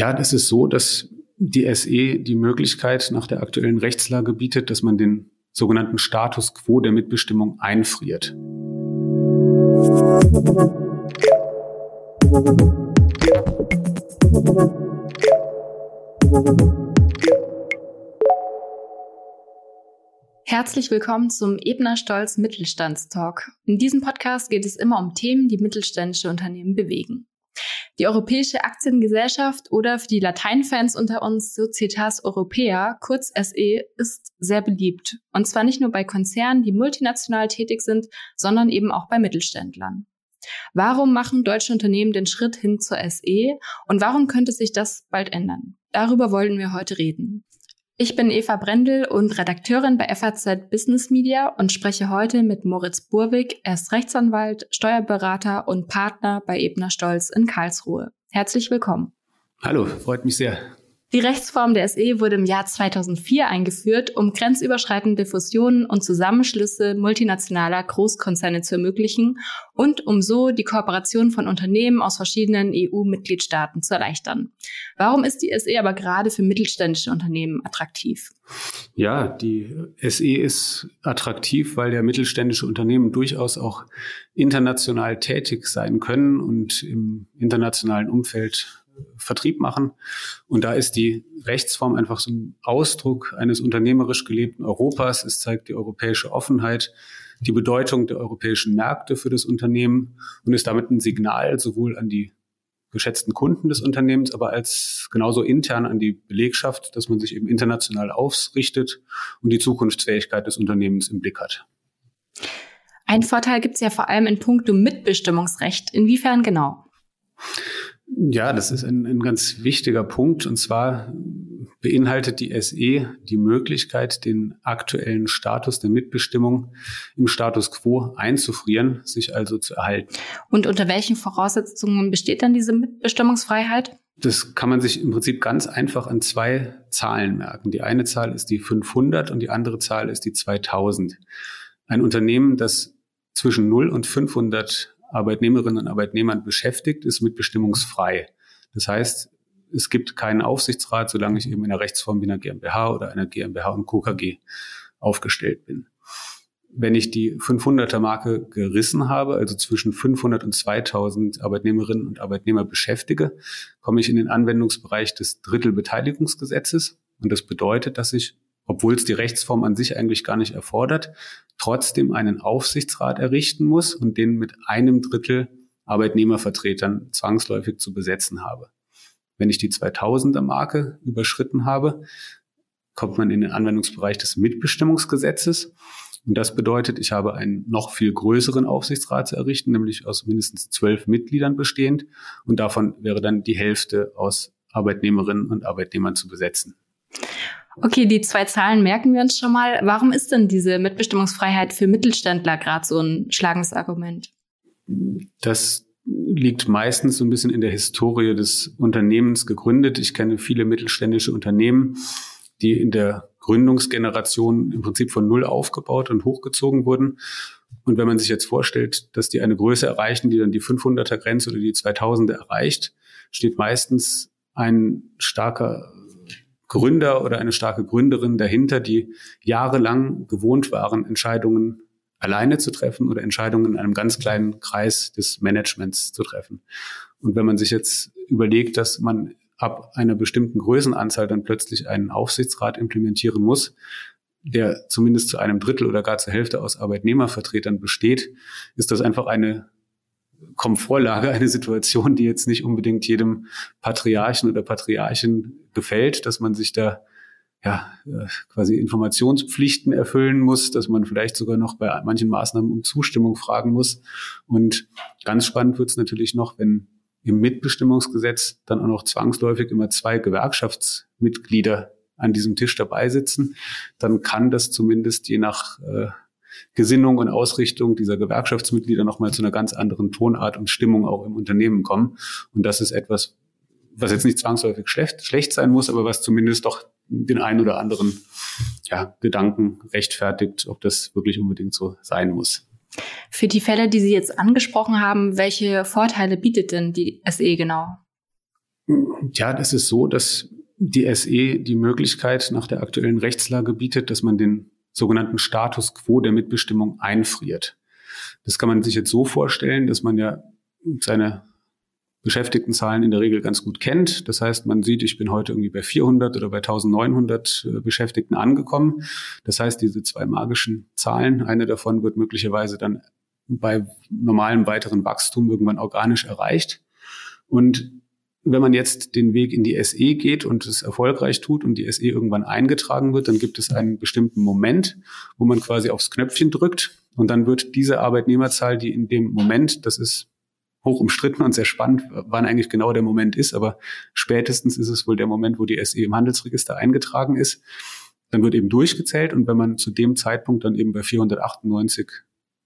Ja, das ist so, dass die SE die Möglichkeit nach der aktuellen Rechtslage bietet, dass man den sogenannten Status quo der Mitbestimmung einfriert. Herzlich willkommen zum Ebner Stolz Mittelstandstalk. In diesem Podcast geht es immer um Themen, die mittelständische Unternehmen bewegen. Die Europäische Aktiengesellschaft oder für die Lateinfans unter uns Societas Europea, kurz SE, ist sehr beliebt. Und zwar nicht nur bei Konzernen, die multinational tätig sind, sondern eben auch bei Mittelständlern. Warum machen deutsche Unternehmen den Schritt hin zur SE und warum könnte sich das bald ändern? Darüber wollen wir heute reden. Ich bin Eva Brendel und Redakteurin bei FAZ Business Media und spreche heute mit Moritz Burwig. Er ist Rechtsanwalt, Steuerberater und Partner bei Ebner Stolz in Karlsruhe. Herzlich willkommen. Hallo, freut mich sehr. Die Rechtsform der SE wurde im Jahr 2004 eingeführt, um grenzüberschreitende Fusionen und Zusammenschlüsse multinationaler Großkonzerne zu ermöglichen und um so die Kooperation von Unternehmen aus verschiedenen EU-Mitgliedstaaten zu erleichtern. Warum ist die SE aber gerade für mittelständische Unternehmen attraktiv? Ja, die SE ist attraktiv, weil ja mittelständische Unternehmen durchaus auch international tätig sein können und im internationalen Umfeld Vertrieb machen. Und da ist die Rechtsform einfach so ein Ausdruck eines unternehmerisch gelebten Europas. Es zeigt die europäische Offenheit, die Bedeutung der europäischen Märkte für das Unternehmen und ist damit ein Signal sowohl an die geschätzten Kunden des Unternehmens, aber als genauso intern an die Belegschaft, dass man sich eben international ausrichtet und die Zukunftsfähigkeit des Unternehmens im Blick hat. Ein Vorteil gibt es ja vor allem in puncto Mitbestimmungsrecht. Inwiefern genau? Ja, das ist ein, ein ganz wichtiger Punkt. Und zwar beinhaltet die SE die Möglichkeit, den aktuellen Status der Mitbestimmung im Status quo einzufrieren, sich also zu erhalten. Und unter welchen Voraussetzungen besteht dann diese Mitbestimmungsfreiheit? Das kann man sich im Prinzip ganz einfach an zwei Zahlen merken. Die eine Zahl ist die 500 und die andere Zahl ist die 2000. Ein Unternehmen, das zwischen 0 und 500 Arbeitnehmerinnen und Arbeitnehmern beschäftigt, ist mitbestimmungsfrei. Das heißt, es gibt keinen Aufsichtsrat, solange ich eben in der Rechtsform wie einer GmbH oder einer GmbH und KKG aufgestellt bin. Wenn ich die 500er Marke gerissen habe, also zwischen 500 und 2000 Arbeitnehmerinnen und Arbeitnehmer beschäftige, komme ich in den Anwendungsbereich des Drittelbeteiligungsgesetzes. Und das bedeutet, dass ich obwohl es die Rechtsform an sich eigentlich gar nicht erfordert, trotzdem einen Aufsichtsrat errichten muss und den mit einem Drittel Arbeitnehmervertretern zwangsläufig zu besetzen habe. Wenn ich die 2000er Marke überschritten habe, kommt man in den Anwendungsbereich des Mitbestimmungsgesetzes. Und das bedeutet, ich habe einen noch viel größeren Aufsichtsrat zu errichten, nämlich aus mindestens zwölf Mitgliedern bestehend. Und davon wäre dann die Hälfte aus Arbeitnehmerinnen und Arbeitnehmern zu besetzen. Okay, die zwei Zahlen merken wir uns schon mal. Warum ist denn diese Mitbestimmungsfreiheit für Mittelständler gerade so ein schlagendes Argument? Das liegt meistens so ein bisschen in der Historie des Unternehmens gegründet. Ich kenne viele mittelständische Unternehmen, die in der Gründungsgeneration im Prinzip von Null aufgebaut und hochgezogen wurden. Und wenn man sich jetzt vorstellt, dass die eine Größe erreichen, die dann die 500er Grenze oder die 2000er erreicht, steht meistens ein starker Gründer oder eine starke Gründerin dahinter, die jahrelang gewohnt waren, Entscheidungen alleine zu treffen oder Entscheidungen in einem ganz kleinen Kreis des Managements zu treffen. Und wenn man sich jetzt überlegt, dass man ab einer bestimmten Größenanzahl dann plötzlich einen Aufsichtsrat implementieren muss, der zumindest zu einem Drittel oder gar zur Hälfte aus Arbeitnehmervertretern besteht, ist das einfach eine Komfortlage, eine Situation, die jetzt nicht unbedingt jedem Patriarchen oder Patriarchin gefällt, dass man sich da ja äh, quasi Informationspflichten erfüllen muss, dass man vielleicht sogar noch bei manchen Maßnahmen um Zustimmung fragen muss. Und ganz spannend wird es natürlich noch, wenn im Mitbestimmungsgesetz dann auch noch zwangsläufig immer zwei Gewerkschaftsmitglieder an diesem Tisch dabei sitzen, dann kann das zumindest je nach äh, Gesinnung und Ausrichtung dieser Gewerkschaftsmitglieder nochmal zu einer ganz anderen Tonart und Stimmung auch im Unternehmen kommen. Und das ist etwas, was jetzt nicht zwangsläufig schlecht, schlecht sein muss, aber was zumindest doch den einen oder anderen ja, Gedanken rechtfertigt, ob das wirklich unbedingt so sein muss. Für die Fälle, die Sie jetzt angesprochen haben, welche Vorteile bietet denn die SE genau? Ja, das ist so, dass die SE die Möglichkeit nach der aktuellen Rechtslage bietet, dass man den sogenannten Status quo der Mitbestimmung einfriert. Das kann man sich jetzt so vorstellen, dass man ja seine Beschäftigtenzahlen in der Regel ganz gut kennt. Das heißt, man sieht, ich bin heute irgendwie bei 400 oder bei 1900 äh, Beschäftigten angekommen. Das heißt, diese zwei magischen Zahlen, eine davon wird möglicherweise dann bei normalem weiteren Wachstum irgendwann organisch erreicht. Und wenn man jetzt den Weg in die SE geht und es erfolgreich tut und die SE irgendwann eingetragen wird, dann gibt es einen bestimmten Moment, wo man quasi aufs Knöpfchen drückt und dann wird diese Arbeitnehmerzahl, die in dem Moment, das ist hoch umstritten und sehr spannend, wann eigentlich genau der Moment ist, aber spätestens ist es wohl der Moment, wo die SE im Handelsregister eingetragen ist. Dann wird eben durchgezählt und wenn man zu dem Zeitpunkt dann eben bei 498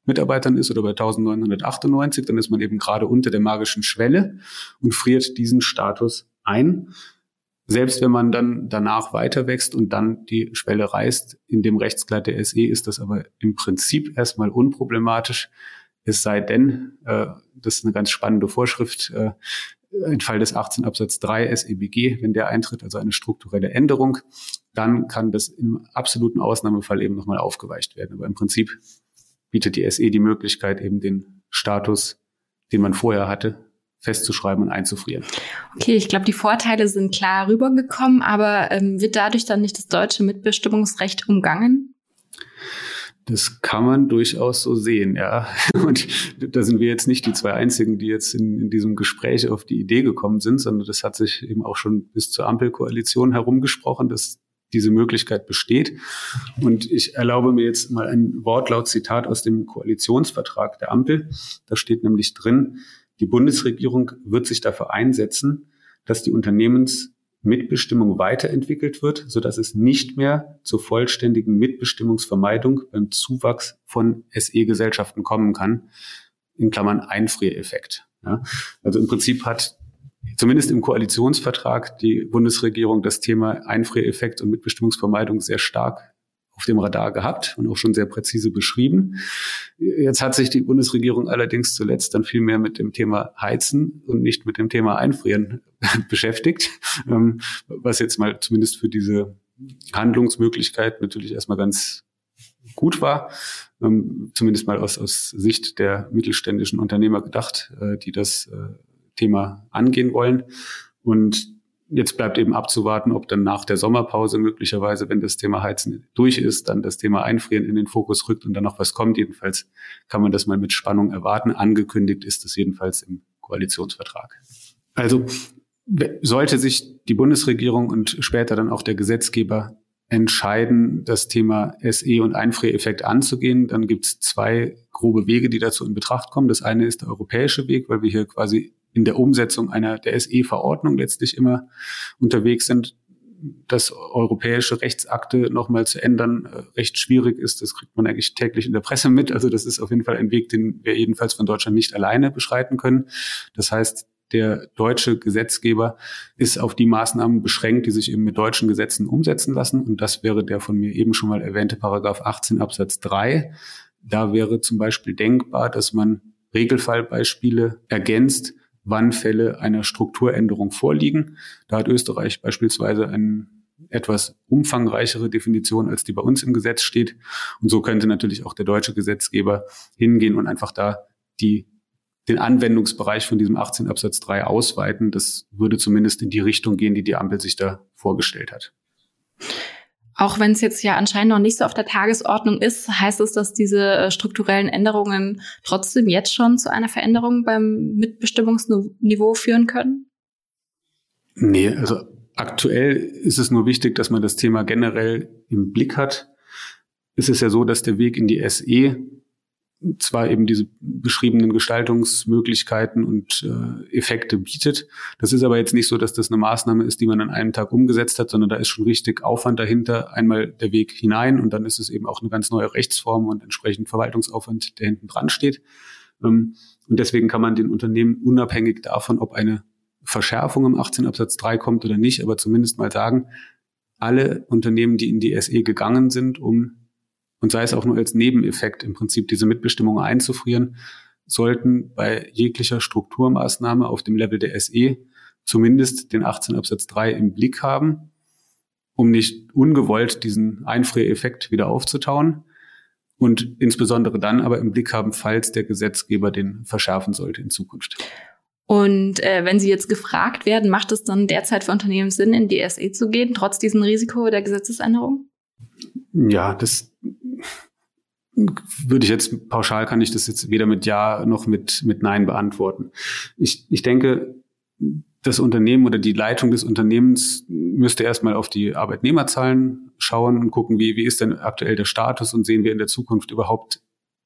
Mitarbeitern ist oder bei 1998, dann ist man eben gerade unter der magischen Schwelle und friert diesen Status ein. Selbst wenn man dann danach weiter wächst und dann die Schwelle reißt, in dem Rechtskleid der SE ist das aber im Prinzip erstmal unproblematisch. Es sei denn, äh, das ist eine ganz spannende Vorschrift, äh, ein Fall des 18 Absatz 3 SEBG, wenn der eintritt, also eine strukturelle Änderung, dann kann das im absoluten Ausnahmefall eben nochmal aufgeweicht werden. Aber im Prinzip bietet die SE die Möglichkeit, eben den Status, den man vorher hatte, festzuschreiben und einzufrieren. Okay, ich glaube, die Vorteile sind klar rübergekommen, aber ähm, wird dadurch dann nicht das deutsche Mitbestimmungsrecht umgangen? Das kann man durchaus so sehen, ja. Und da sind wir jetzt nicht die zwei einzigen, die jetzt in, in, diesem Gespräch auf die Idee gekommen sind, sondern das hat sich eben auch schon bis zur Ampelkoalition herumgesprochen, dass diese Möglichkeit besteht. Und ich erlaube mir jetzt mal ein Wortlaut-Zitat aus dem Koalitionsvertrag der Ampel. Da steht nämlich drin, die Bundesregierung wird sich dafür einsetzen, dass die Unternehmensmitbestimmung weiterentwickelt wird, sodass es nicht mehr zur vollständigen Mitbestimmungsvermeidung beim Zuwachs von SE-Gesellschaften kommen kann, in Klammern Einfriereffekt. Ja, also im Prinzip hat zumindest im Koalitionsvertrag die Bundesregierung das Thema Einfriereffekt und Mitbestimmungsvermeidung sehr stark auf dem Radar gehabt und auch schon sehr präzise beschrieben. Jetzt hat sich die Bundesregierung allerdings zuletzt dann viel mehr mit dem Thema Heizen und nicht mit dem Thema Einfrieren beschäftigt, ähm, was jetzt mal zumindest für diese Handlungsmöglichkeit natürlich erstmal ganz gut war, ähm, zumindest mal aus, aus Sicht der mittelständischen Unternehmer gedacht, äh, die das äh, Thema angehen wollen. Und jetzt bleibt eben abzuwarten, ob dann nach der Sommerpause möglicherweise, wenn das Thema Heizen durch ist, dann das Thema Einfrieren in den Fokus rückt und dann noch was kommt. Jedenfalls kann man das mal mit Spannung erwarten. Angekündigt ist es jedenfalls im Koalitionsvertrag. Also sollte sich die Bundesregierung und später dann auch der Gesetzgeber entscheiden, das Thema SE und Einfriereffekt anzugehen, dann gibt es zwei grobe Wege, die dazu in Betracht kommen. Das eine ist der europäische Weg, weil wir hier quasi in der Umsetzung einer der SE-Verordnung letztlich immer unterwegs sind. dass europäische Rechtsakte nochmal zu ändern äh, recht schwierig ist. Das kriegt man eigentlich täglich in der Presse mit. Also das ist auf jeden Fall ein Weg, den wir jedenfalls von Deutschland nicht alleine beschreiten können. Das heißt, der deutsche Gesetzgeber ist auf die Maßnahmen beschränkt, die sich eben mit deutschen Gesetzen umsetzen lassen. Und das wäre der von mir eben schon mal erwähnte Paragraph 18 Absatz 3. Da wäre zum Beispiel denkbar, dass man Regelfallbeispiele ergänzt, wann Fälle einer Strukturänderung vorliegen. Da hat Österreich beispielsweise eine etwas umfangreichere Definition, als die bei uns im Gesetz steht. Und so könnte natürlich auch der deutsche Gesetzgeber hingehen und einfach da die, den Anwendungsbereich von diesem 18 Absatz 3 ausweiten. Das würde zumindest in die Richtung gehen, die die Ampel sich da vorgestellt hat. Auch wenn es jetzt ja anscheinend noch nicht so auf der Tagesordnung ist, heißt es, dass diese äh, strukturellen Änderungen trotzdem jetzt schon zu einer Veränderung beim Mitbestimmungsniveau führen können? Nee, also aktuell ist es nur wichtig, dass man das Thema generell im Blick hat. Es ist ja so, dass der Weg in die SE zwar eben diese beschriebenen Gestaltungsmöglichkeiten und äh, Effekte bietet. Das ist aber jetzt nicht so, dass das eine Maßnahme ist, die man an einem Tag umgesetzt hat, sondern da ist schon richtig Aufwand dahinter. Einmal der Weg hinein und dann ist es eben auch eine ganz neue Rechtsform und entsprechend Verwaltungsaufwand, der hinten dran steht. Ähm, und deswegen kann man den Unternehmen unabhängig davon, ob eine Verschärfung im 18 Absatz 3 kommt oder nicht, aber zumindest mal sagen, alle Unternehmen, die in die SE gegangen sind, um und sei es auch nur als Nebeneffekt im Prinzip diese Mitbestimmung einzufrieren, sollten bei jeglicher Strukturmaßnahme auf dem Level der SE zumindest den 18 Absatz 3 im Blick haben, um nicht ungewollt diesen Einfriereffekt wieder aufzutauen und insbesondere dann aber im Blick haben, falls der Gesetzgeber den verschärfen sollte in Zukunft. Und äh, wenn Sie jetzt gefragt werden, macht es dann derzeit für Unternehmen Sinn, in die SE zu gehen, trotz diesem Risiko der Gesetzesänderung? Ja, das würde ich jetzt pauschal kann ich das jetzt weder mit Ja noch mit, mit Nein beantworten. Ich, ich denke, das Unternehmen oder die Leitung des Unternehmens müsste erstmal auf die Arbeitnehmerzahlen schauen und gucken, wie, wie ist denn aktuell der Status und sehen wir in der Zukunft überhaupt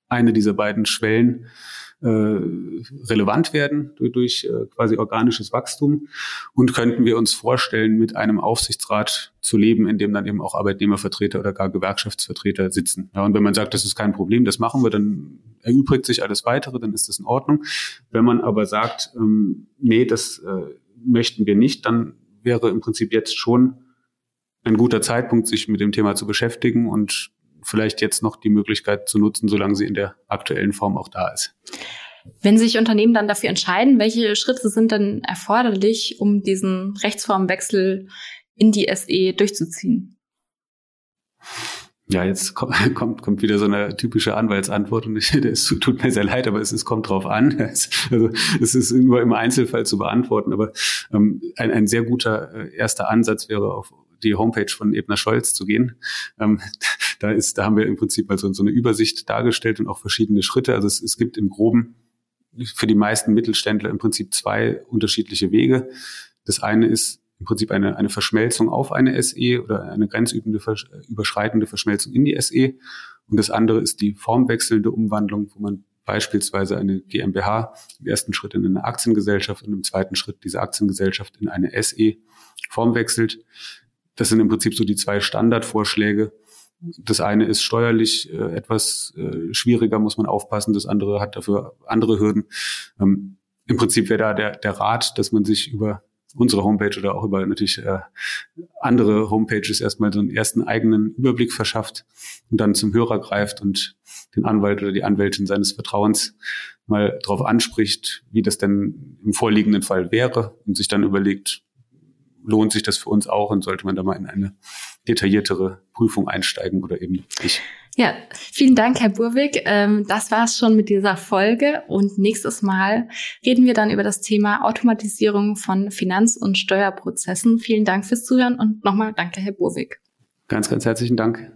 eine dieser beiden Schwellen äh, relevant werden durch, äh, quasi organisches Wachstum und könnten wir uns vorstellen, mit einem Aufsichtsrat zu leben, in dem dann eben auch Arbeitnehmervertreter oder gar Gewerkschaftsvertreter sitzen. Ja, und wenn man sagt, das ist kein Problem, das machen wir, dann erübrigt sich alles weitere, dann ist das in Ordnung. Wenn man aber sagt, ähm, nee, das äh, möchten wir nicht, dann wäre im Prinzip jetzt schon ein guter Zeitpunkt, sich mit dem Thema zu beschäftigen und vielleicht jetzt noch die Möglichkeit zu nutzen, solange sie in der aktuellen Form auch da ist. Wenn sich Unternehmen dann dafür entscheiden, welche Schritte sind denn erforderlich, um diesen Rechtsformwechsel in die SE durchzuziehen? Ja, jetzt kommt, kommt, kommt wieder so eine typische Anwaltsantwort und ich, es tut mir sehr leid, aber es, es kommt drauf an. Es, also es ist nur im Einzelfall zu beantworten, aber ähm, ein, ein sehr guter äh, erster Ansatz wäre auf die Homepage von Ebner Scholz zu gehen. Ähm, da ist, da haben wir im Prinzip also so eine Übersicht dargestellt und auch verschiedene Schritte. Also es, es gibt im Groben für die meisten Mittelständler im Prinzip zwei unterschiedliche Wege. Das eine ist im Prinzip eine, eine Verschmelzung auf eine SE oder eine grenzübende, überschreitende Verschmelzung in die SE. Und das andere ist die formwechselnde Umwandlung, wo man beispielsweise eine GmbH im ersten Schritt in eine Aktiengesellschaft und im zweiten Schritt diese Aktiengesellschaft in eine SE formwechselt. Das sind im Prinzip so die zwei Standardvorschläge. Das eine ist steuerlich äh, etwas äh, schwieriger, muss man aufpassen. Das andere hat dafür andere Hürden. Ähm, Im Prinzip wäre da der, der Rat, dass man sich über unsere Homepage oder auch über natürlich äh, andere Homepages erstmal so einen ersten eigenen Überblick verschafft und dann zum Hörer greift und den Anwalt oder die Anwältin seines Vertrauens mal darauf anspricht, wie das denn im vorliegenden Fall wäre und sich dann überlegt, lohnt sich das für uns auch und sollte man da mal in eine detailliertere Prüfung einsteigen oder eben nicht. Ja, vielen Dank, Herr Burwig. Ähm, das war's schon mit dieser Folge und nächstes Mal reden wir dann über das Thema Automatisierung von Finanz- und Steuerprozessen. Vielen Dank fürs Zuhören und nochmal danke, Herr Burwig. Ganz, ganz herzlichen Dank.